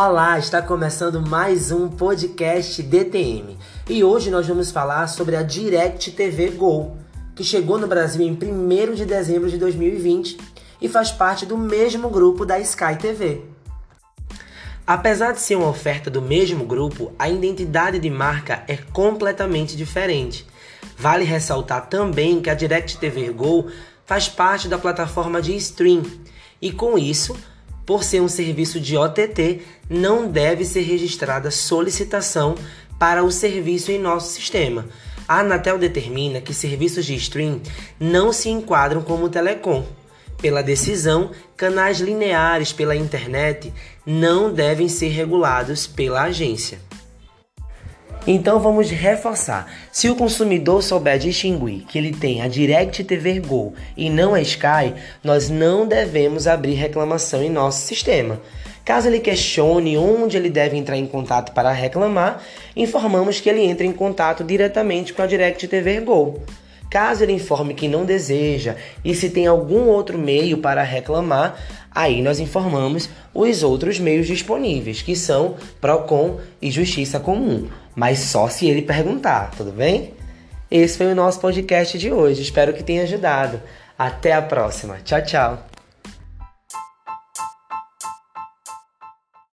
Olá, está começando mais um podcast DTM e hoje nós vamos falar sobre a Direct TV Go, que chegou no Brasil em 1 de dezembro de 2020 e faz parte do mesmo grupo da Sky TV. Apesar de ser uma oferta do mesmo grupo, a identidade de marca é completamente diferente. Vale ressaltar também que a Direct TV Go faz parte da plataforma de stream e com isso por ser um serviço de OTT, não deve ser registrada solicitação para o serviço em nosso sistema. A Anatel determina que serviços de stream não se enquadram como telecom. Pela decisão, canais lineares pela internet não devem ser regulados pela agência. Então vamos reforçar. Se o consumidor souber distinguir que ele tem a Direct TV Go e não a Sky, nós não devemos abrir reclamação em nosso sistema. Caso ele questione onde ele deve entrar em contato para reclamar, informamos que ele entre em contato diretamente com a Direct TV Go. Caso ele informe que não deseja e se tem algum outro meio para reclamar, aí nós informamos os outros meios disponíveis, que são Procon e Justiça Comum, mas só se ele perguntar, tudo bem? Esse foi o nosso podcast de hoje, espero que tenha ajudado. Até a próxima. Tchau, tchau.